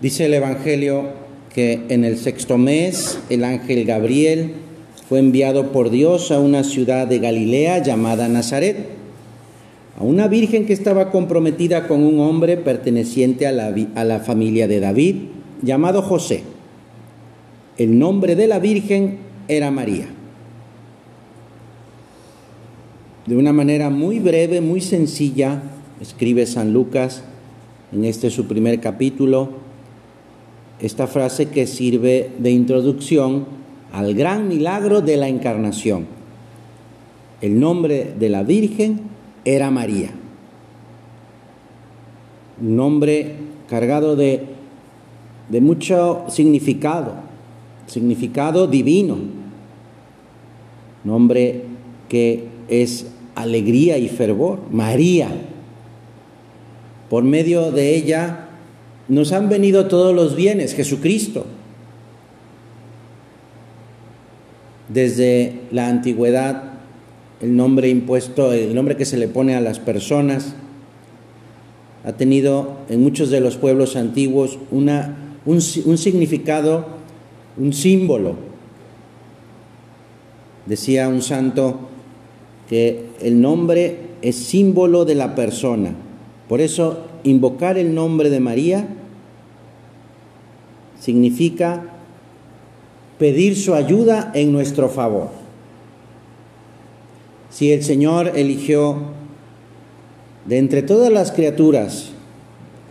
Dice el Evangelio que en el sexto mes el ángel Gabriel fue enviado por Dios a una ciudad de Galilea llamada Nazaret, a una virgen que estaba comprometida con un hombre perteneciente a la, a la familia de David, llamado José. El nombre de la virgen era María. De una manera muy breve, muy sencilla, escribe San Lucas en este su primer capítulo, esta frase que sirve de introducción al gran milagro de la encarnación. El nombre de la Virgen era María, un nombre cargado de, de mucho significado, significado divino, nombre que es alegría y fervor, María. Por medio de ella nos han venido todos los bienes, Jesucristo. Desde la antigüedad, el nombre impuesto, el nombre que se le pone a las personas, ha tenido en muchos de los pueblos antiguos una, un, un significado, un símbolo. Decía un santo que el nombre es símbolo de la persona. Por eso invocar el nombre de María significa pedir su ayuda en nuestro favor. Si el Señor eligió de entre todas las criaturas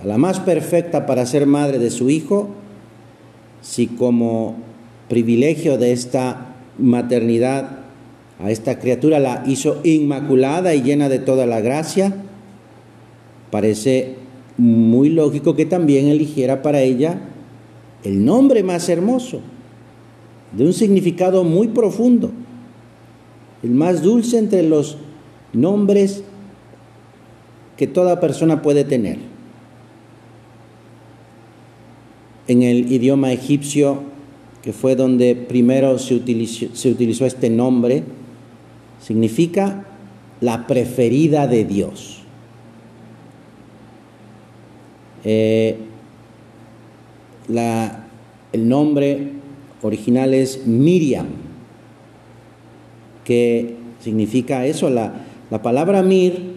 a la más perfecta para ser madre de su Hijo, si como privilegio de esta maternidad a esta criatura la hizo inmaculada y llena de toda la gracia, parece muy lógico que también eligiera para ella el nombre más hermoso, de un significado muy profundo, el más dulce entre los nombres que toda persona puede tener. En el idioma egipcio, que fue donde primero se utilizó, este nombre, significa la preferida de Dios. Eh, la, el nombre original es Miriam, que significa eso, la, la palabra Mir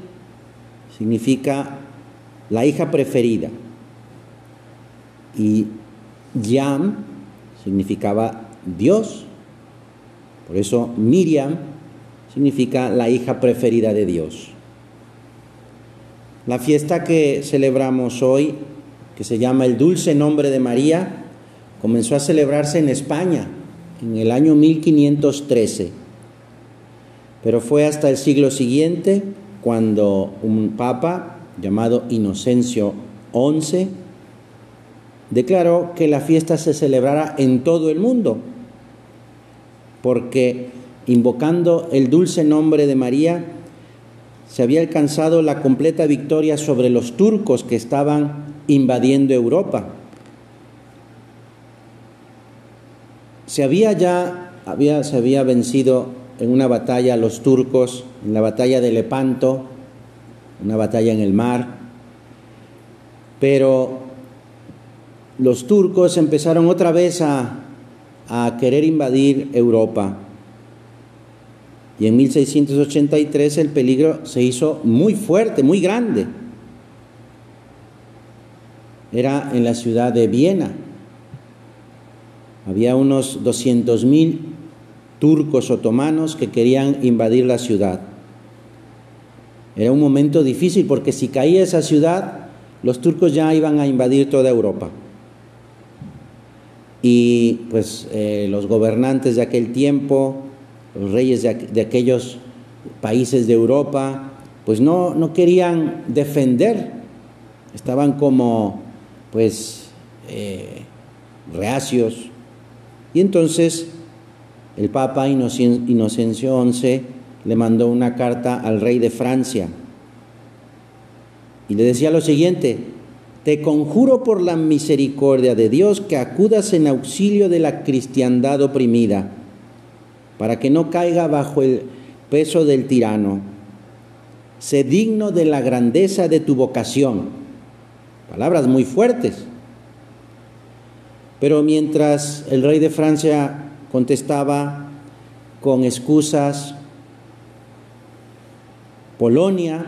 significa la hija preferida y Yam significaba Dios, por eso Miriam significa la hija preferida de Dios. La fiesta que celebramos hoy que se llama El Dulce Nombre de María, comenzó a celebrarse en España en el año 1513. Pero fue hasta el siglo siguiente cuando un papa llamado Inocencio XI declaró que la fiesta se celebrara en todo el mundo, porque invocando el dulce nombre de María, se había alcanzado la completa victoria sobre los turcos que estaban invadiendo Europa. Se había ya había, se había vencido en una batalla a los turcos, en la batalla de Lepanto, una batalla en el mar, pero los turcos empezaron otra vez a, a querer invadir Europa. Y en 1683 el peligro se hizo muy fuerte, muy grande era en la ciudad de Viena. Había unos 200.000 turcos otomanos que querían invadir la ciudad. Era un momento difícil porque si caía esa ciudad, los turcos ya iban a invadir toda Europa. Y pues eh, los gobernantes de aquel tiempo, los reyes de, de aquellos países de Europa, pues no, no querían defender, estaban como pues eh, reacios. Y entonces el Papa Inocencio XI le mandó una carta al rey de Francia y le decía lo siguiente, te conjuro por la misericordia de Dios que acudas en auxilio de la cristiandad oprimida, para que no caiga bajo el peso del tirano. Sé digno de la grandeza de tu vocación Palabras muy fuertes. Pero mientras el rey de Francia contestaba con excusas, Polonia,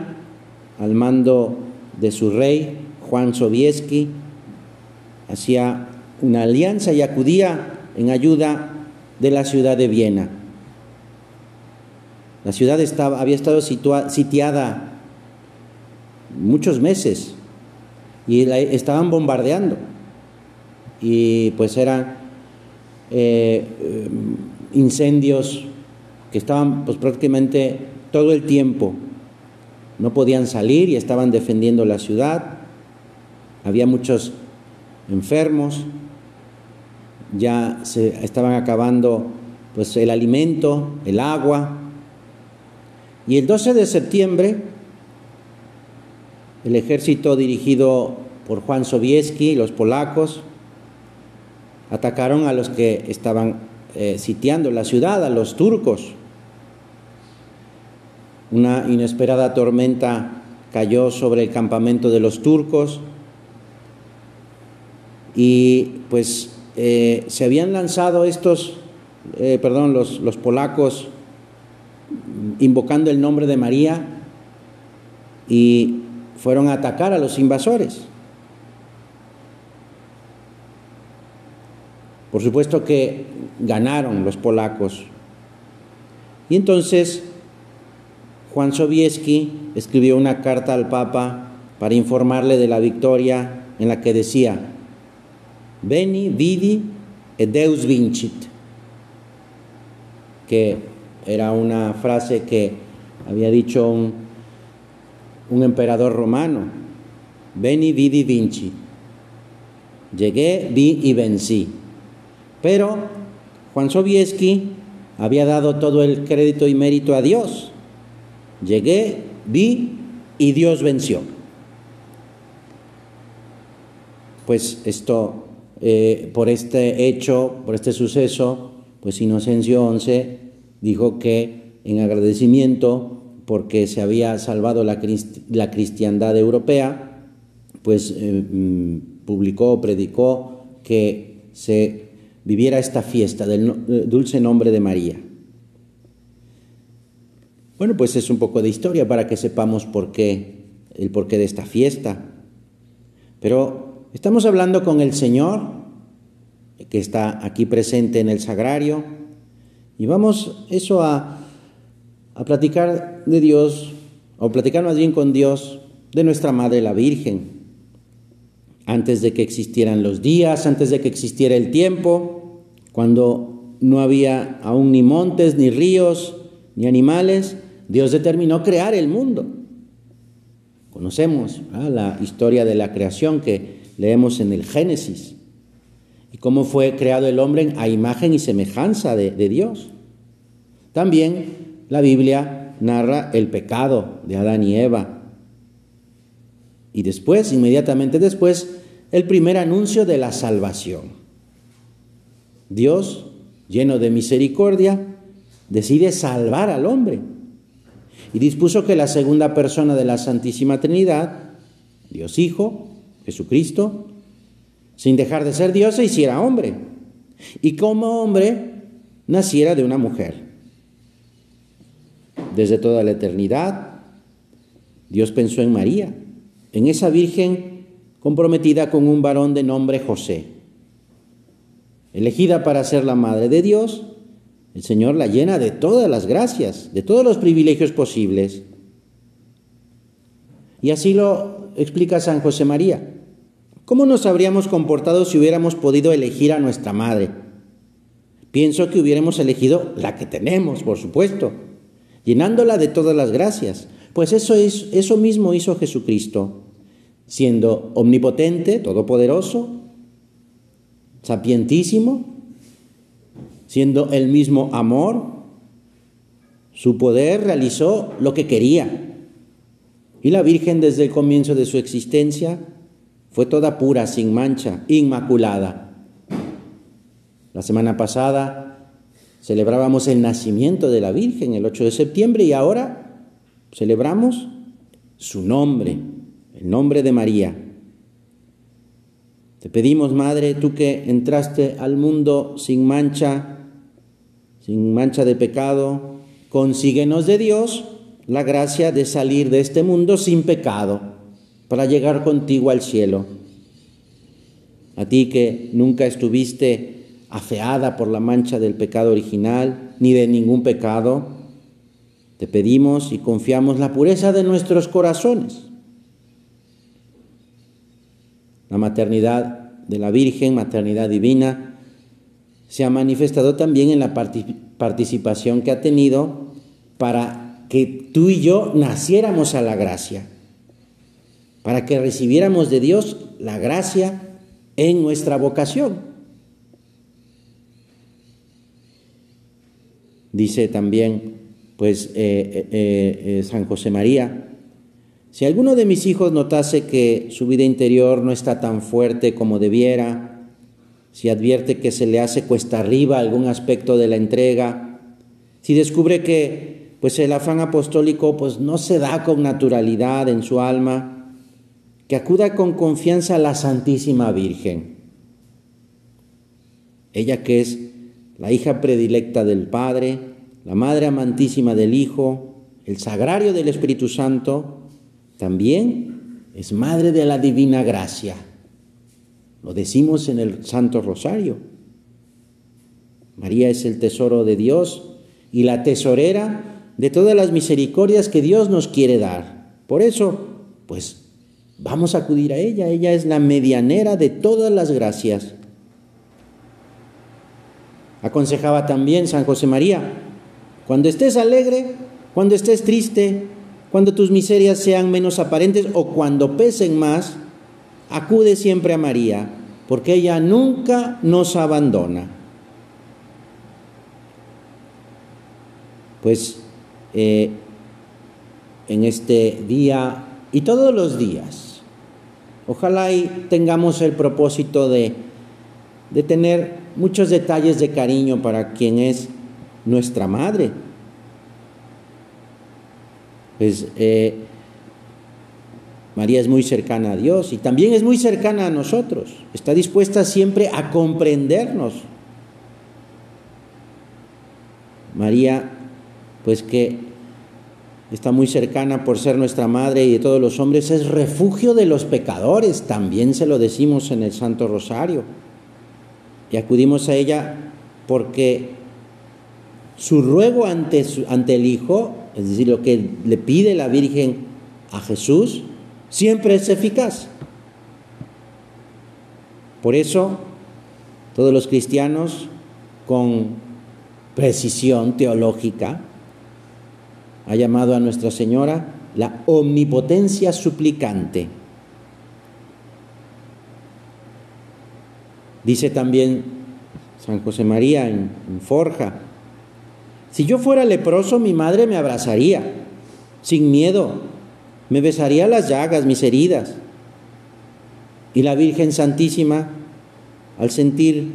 al mando de su rey, Juan Sobieski, hacía una alianza y acudía en ayuda de la ciudad de Viena. La ciudad estaba, había estado sitiada muchos meses y estaban bombardeando. Y pues eran eh, eh, incendios que estaban pues prácticamente todo el tiempo. No podían salir y estaban defendiendo la ciudad. Había muchos enfermos. Ya se estaban acabando pues el alimento, el agua. Y el 12 de septiembre el ejército dirigido por Juan Sobieski, los polacos, atacaron a los que estaban eh, sitiando la ciudad, a los turcos. Una inesperada tormenta cayó sobre el campamento de los turcos y pues eh, se habían lanzado estos, eh, perdón, los, los polacos invocando el nombre de María y fueron a atacar a los invasores. Por supuesto que ganaron los polacos. Y entonces Juan Sobieski escribió una carta al Papa para informarle de la victoria en la que decía, Veni, vidi e Deus vincit, que era una frase que había dicho un un emperador romano. Veni, vidi, vinci. Llegué, vi y vencí. Pero Juan Sobieski había dado todo el crédito y mérito a Dios. Llegué, vi y Dios venció. Pues esto, eh, por este hecho, por este suceso, pues Inocencio XI dijo que en agradecimiento porque se había salvado la, cristiandad europea, pues eh, mm, publicó, predicó que se viviera esta fiesta del eh, dulce nombre de María. Bueno, pues es un poco de historia para que sepamos por qué, el porqué de esta fiesta. Pero estamos hablando con el Señor, que está aquí presente en el sagrario, y vamos eso a a platicar de Dios, o platicar más bien con Dios, de nuestra Madre la Virgen. Antes de que existieran los días, antes de que existiera el tiempo, cuando no había aún ni montes, ni ríos, ni animales, Dios determinó crear el mundo. Conocemos la historia de la creación que leemos en el Génesis y cómo fue creado el hombre a imagen y semejanza de, de Dios. También la Biblia narra el pecado de Adán y Eva. Y después, inmediatamente después, el primer anuncio de la salvación. Dios, lleno de misericordia, decide salvar al hombre y dispuso que la segunda persona de la Santísima Trinidad, Dios Hijo, Jesucristo, sin dejar de ser Dios, se hiciera hombre y como hombre naciera de una mujer. Desde toda la eternidad, Dios pensó en María, en esa virgen comprometida con un varón de nombre José. Elegida para ser la madre de Dios, el Señor la llena de todas las gracias, de todos los privilegios posibles. Y así lo explica San José María. ¿Cómo nos habríamos comportado si hubiéramos podido elegir a nuestra madre? Pienso que hubiéramos elegido la que tenemos, por supuesto, llenándola de todas las gracias. Pues eso, es, eso mismo hizo Jesucristo, siendo omnipotente, todopoderoso, sapientísimo, siendo el mismo amor, su poder realizó lo que quería. Y la Virgen desde el comienzo de su existencia fue toda pura, sin mancha, inmaculada. La semana pasada Celebrábamos el nacimiento de la Virgen el 8 de septiembre y ahora celebramos su nombre, el nombre de María. Te pedimos, Madre, tú que entraste al mundo sin mancha, sin mancha de pecado, consíguenos de Dios la gracia de salir de este mundo sin pecado, para llegar contigo al cielo. A ti que nunca estuviste afeada por la mancha del pecado original, ni de ningún pecado, te pedimos y confiamos la pureza de nuestros corazones. La maternidad de la Virgen, maternidad divina, se ha manifestado también en la participación que ha tenido para que tú y yo naciéramos a la gracia, para que recibiéramos de Dios la gracia en nuestra vocación. Dice también, pues, eh, eh, eh, San José María, si alguno de mis hijos notase que su vida interior no está tan fuerte como debiera, si advierte que se le hace cuesta arriba algún aspecto de la entrega, si descubre que pues el afán apostólico pues no se da con naturalidad en su alma, que acuda con confianza a la Santísima Virgen. Ella que es la hija predilecta del Padre, la Madre amantísima del Hijo, el sagrario del Espíritu Santo, también es Madre de la Divina Gracia. Lo decimos en el Santo Rosario. María es el tesoro de Dios y la tesorera de todas las misericordias que Dios nos quiere dar. Por eso, pues vamos a acudir a ella. Ella es la medianera de todas las gracias. Aconsejaba también San José María, cuando estés alegre, cuando estés triste, cuando tus miserias sean menos aparentes o cuando pesen más, acude siempre a María, porque ella nunca nos abandona. Pues eh, en este día y todos los días, ojalá y tengamos el propósito de, de tener muchos detalles de cariño para quien es nuestra madre. Pues eh, María es muy cercana a Dios y también es muy cercana a nosotros. Está dispuesta siempre a comprendernos. María, pues que está muy cercana por ser nuestra madre y de todos los hombres, es refugio de los pecadores, también se lo decimos en el Santo Rosario. Y acudimos a ella porque su ruego ante, ante el Hijo, es decir, lo que le pide la Virgen a Jesús, siempre es eficaz. Por eso, todos los cristianos, con precisión teológica, ha llamado a Nuestra Señora la omnipotencia suplicante. Dice también San José María en, Forja, si yo fuera leproso mi madre me abrazaría, sin miedo, me besaría las llagas, mis heridas. Y la Virgen Santísima, al sentir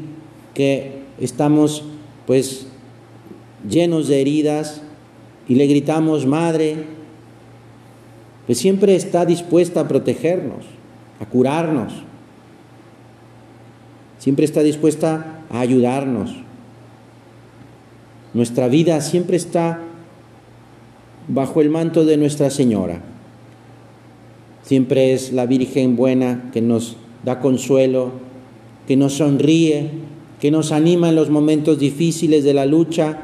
que estamos pues llenos de heridas y le gritamos, Madre, pues siempre está dispuesta a protegernos, a curarnos siempre está dispuesta a ayudarnos. Nuestra vida siempre está bajo el manto de Nuestra Señora. Siempre es la Virgen buena que nos da consuelo, que nos sonríe, que nos anima en los momentos difíciles de la lucha.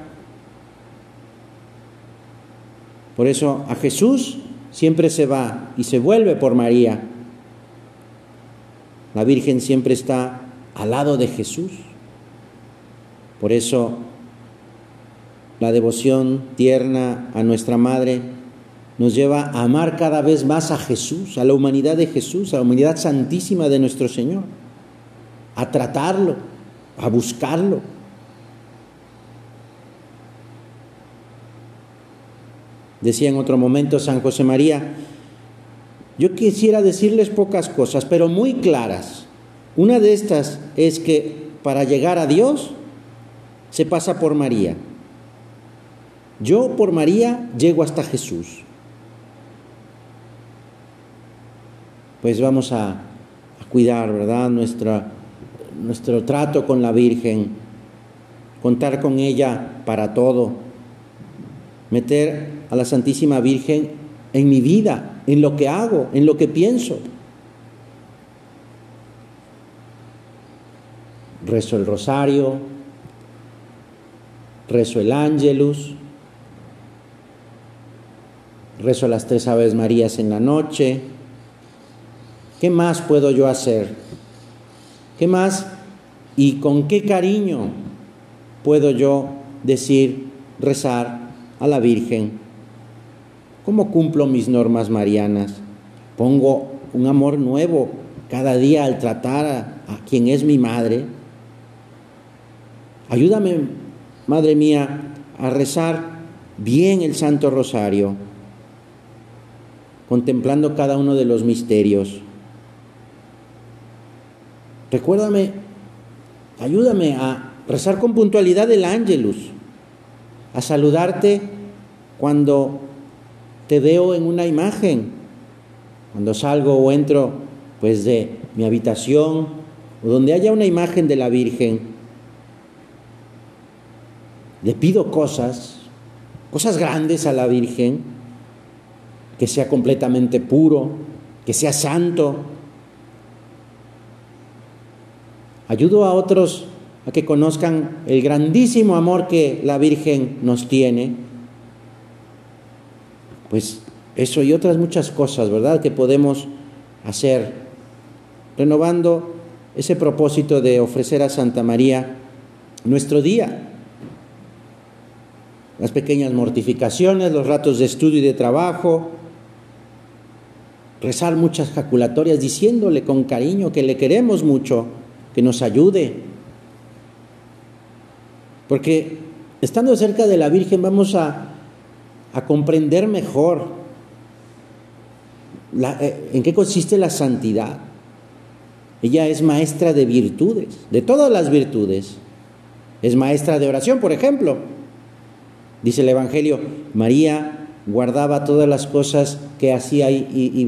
Por eso a Jesús siempre se va y se vuelve por María. La Virgen siempre está al lado de Jesús. Por eso la devoción tierna a nuestra Madre nos lleva a amar cada vez más a Jesús, a la humanidad de Jesús, a la humanidad santísima de nuestro Señor, a tratarlo, a buscarlo. Decía en otro momento San José María, yo quisiera decirles pocas cosas, pero muy claras una de estas es que para llegar a Dios se pasa por María. Yo por María llego hasta Jesús. Pues vamos a, cuidar, ¿verdad? Nuestra, nuestro trato con la Virgen, contar con ella para todo, meter a la Santísima Virgen en mi vida, en lo que hago, en lo que pienso. Rezo el rosario, rezo el ángelus, rezo las tres Aves Marías en la noche. ¿Qué más puedo yo hacer? ¿Qué más y con qué cariño puedo yo decir, rezar a la Virgen? ¿Cómo cumplo mis normas marianas? Pongo un amor nuevo cada día al tratar a, a quien es mi madre. Ayúdame, Madre mía, a rezar bien el Santo Rosario, contemplando cada uno de los misterios. Recuérdame, ayúdame a rezar con puntualidad el ángelus, a saludarte cuando te veo en una imagen, cuando salgo o entro pues de mi habitación o donde haya una imagen de la Virgen le pido cosas, cosas grandes a la Virgen, que sea completamente puro, que sea santo. Ayudo a otros a que conozcan el grandísimo amor que la Virgen nos tiene. Pues eso y otras muchas cosas, ¿verdad? Que podemos hacer, renovando ese propósito de ofrecer a Santa María nuestro día, las pequeñas mortificaciones, los ratos de estudio y de trabajo, rezar muchas jaculatorias diciéndole con cariño que le queremos mucho, que nos ayude. Porque estando cerca de la Virgen vamos a, a comprender mejor eh, en qué consiste la santidad. Ella es maestra de virtudes, de todas las virtudes. Es maestra de oración, por ejemplo. Dice el Evangelio, María guardaba todas las cosas que hacía y,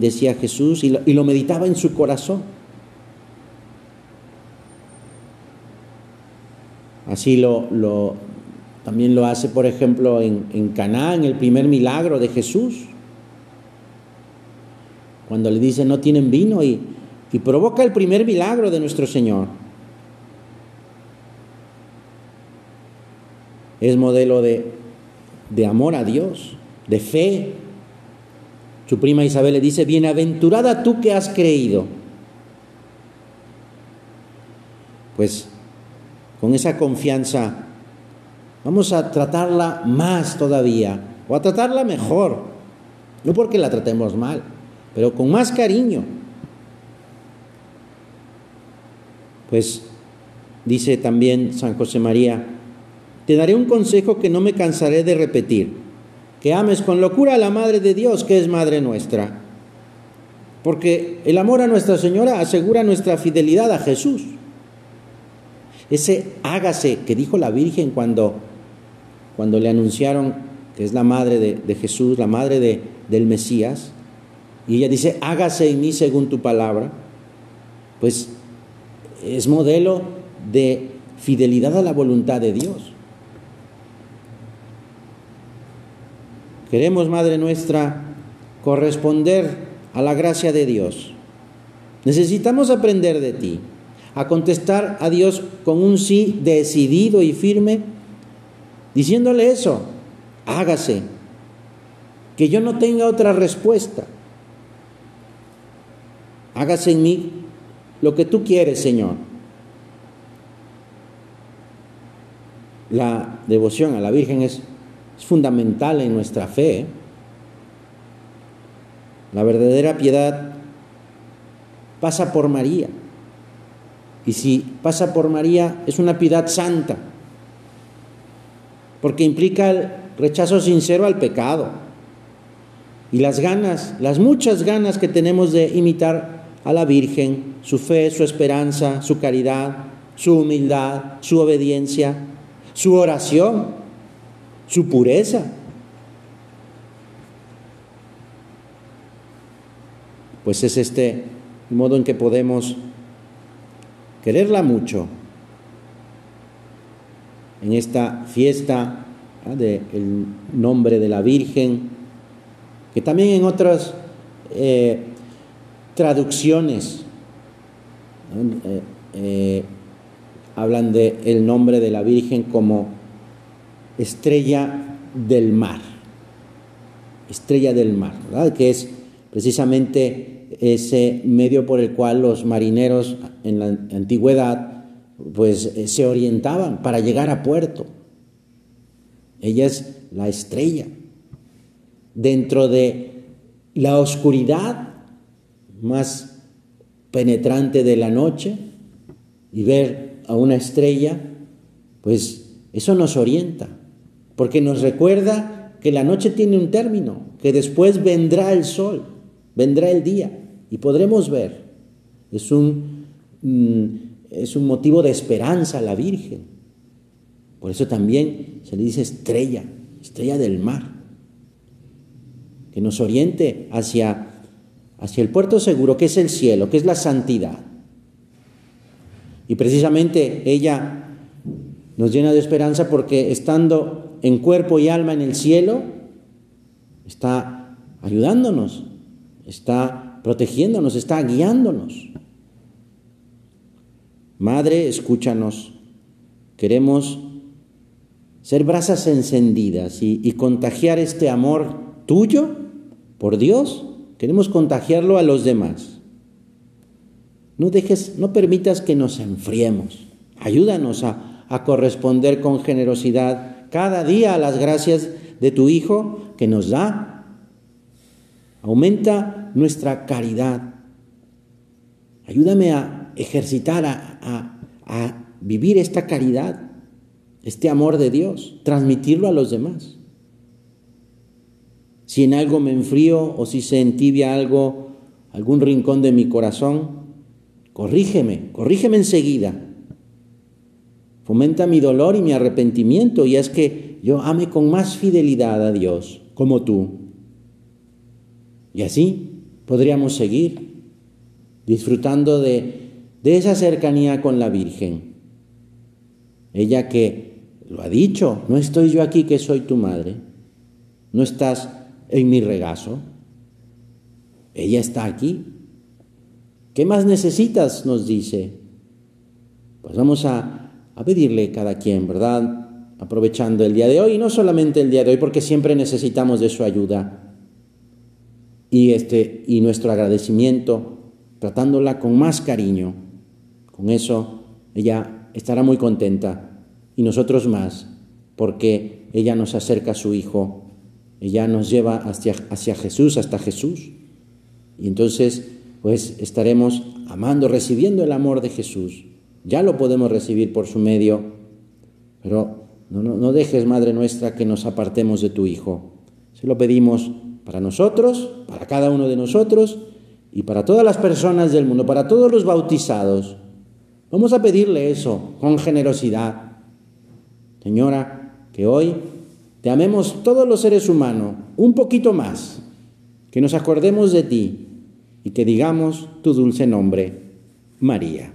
decía Jesús y lo, meditaba en su corazón. Así lo, también lo hace, por ejemplo, en, Caná, en el primer milagro de Jesús, cuando le dice no tienen vino y provoca el primer milagro de nuestro Señor. Es modelo de, de amor a Dios, de fe. Su prima Isabel le dice, bienaventurada tú que has creído. Pues con esa confianza vamos a tratarla más todavía, o a tratarla mejor, no porque la tratemos mal, pero con más cariño. Pues dice también San José María, te daré un consejo que no me cansaré de repetir, que ames con locura a la Madre de Dios, que es Madre nuestra. Porque el amor a Nuestra Señora asegura nuestra fidelidad a Jesús. Ese hágase que dijo la Virgen cuando, cuando le anunciaron que es la madre de, Jesús, la madre de, del Mesías, y ella dice, hágase en mí según tu palabra, pues es modelo de fidelidad a la voluntad de Dios. Queremos, Madre nuestra, corresponder a la gracia de Dios. Necesitamos aprender de ti, a contestar a Dios con un sí decidido y firme, diciéndole eso, hágase, que yo no tenga otra respuesta. Hágase en mí lo que tú quieres, Señor. La devoción a la Virgen es es fundamental en nuestra fe. La verdadera piedad pasa por María. Y si pasa por María, es una piedad santa, porque implica el rechazo sincero al pecado y las ganas, las muchas ganas que tenemos de imitar a la Virgen, su fe, su esperanza, su caridad, su humildad, su obediencia, su oración su pureza. Pues es este de modo en que podemos quererla mucho en esta fiesta del nombre de la Virgen, que también en otras eh, traducciones eh, eh, hablan de el nombre de la Virgen como estrella del mar, estrella del mar, ¿verdad? que es precisamente ese medio por el cual los marineros en la antigüedad pues eh, se orientaban para llegar a puerto. Ella es la estrella. Dentro de la oscuridad más penetrante de la noche y ver a una estrella, pues eso nos orienta, porque nos recuerda que la noche tiene un término, que después vendrá el sol, vendrá el día y podremos ver. Es un, mm, es un motivo de esperanza a la Virgen. Por eso también se le dice estrella, estrella del mar, que nos oriente hacia, hacia el puerto seguro, que es el cielo, que es la santidad. Y precisamente ella nos llena de esperanza porque estando en cuerpo y alma en el cielo, está ayudándonos, está protegiéndonos, está guiándonos. Madre, escúchanos. Queremos ser brasas encendidas y, contagiar este amor tuyo por Dios. Queremos contagiarlo a los demás. No dejes, no permitas que nos enfriemos. Ayúdanos a corresponder con generosidad cada día a las gracias de tu Hijo que nos da. Aumenta nuestra caridad. Ayúdame a ejercitar, a, a vivir esta caridad, este amor de Dios, transmitirlo a los demás. Si en algo me enfrío o si se entibia algo, algún rincón de mi corazón, corrígeme, corrígeme enseguida Fomenta mi dolor y mi arrepentimiento y es que yo ame con más fidelidad a Dios, como tú. Y así podríamos seguir disfrutando de, de esa cercanía con la Virgen. Ella que lo ha dicho, no estoy yo aquí que soy tu madre, no estás en mi regazo, ella está aquí. ¿Qué más necesitas? nos dice. Pues vamos a a pedirle cada quien, ¿verdad? Aprovechando el día de hoy, y no solamente el día de hoy, porque siempre necesitamos de su ayuda y, este, y nuestro agradecimiento, tratándola con más cariño. Con eso ella estará muy contenta y nosotros más, porque ella nos acerca a su Hijo, ella nos lleva hacia, hacia Jesús, hasta Jesús. Y entonces, pues estaremos amando, recibiendo el amor de Jesús ya lo podemos recibir por su medio, pero no, no, dejes, Madre nuestra, que nos apartemos de tu Hijo. Se lo pedimos para nosotros, para cada uno de nosotros y para todas las personas del mundo, para todos los bautizados. Vamos a pedirle eso con generosidad. Señora, que hoy te amemos todos los seres humanos un poquito más, que nos acordemos de ti y que digamos tu dulce nombre, María.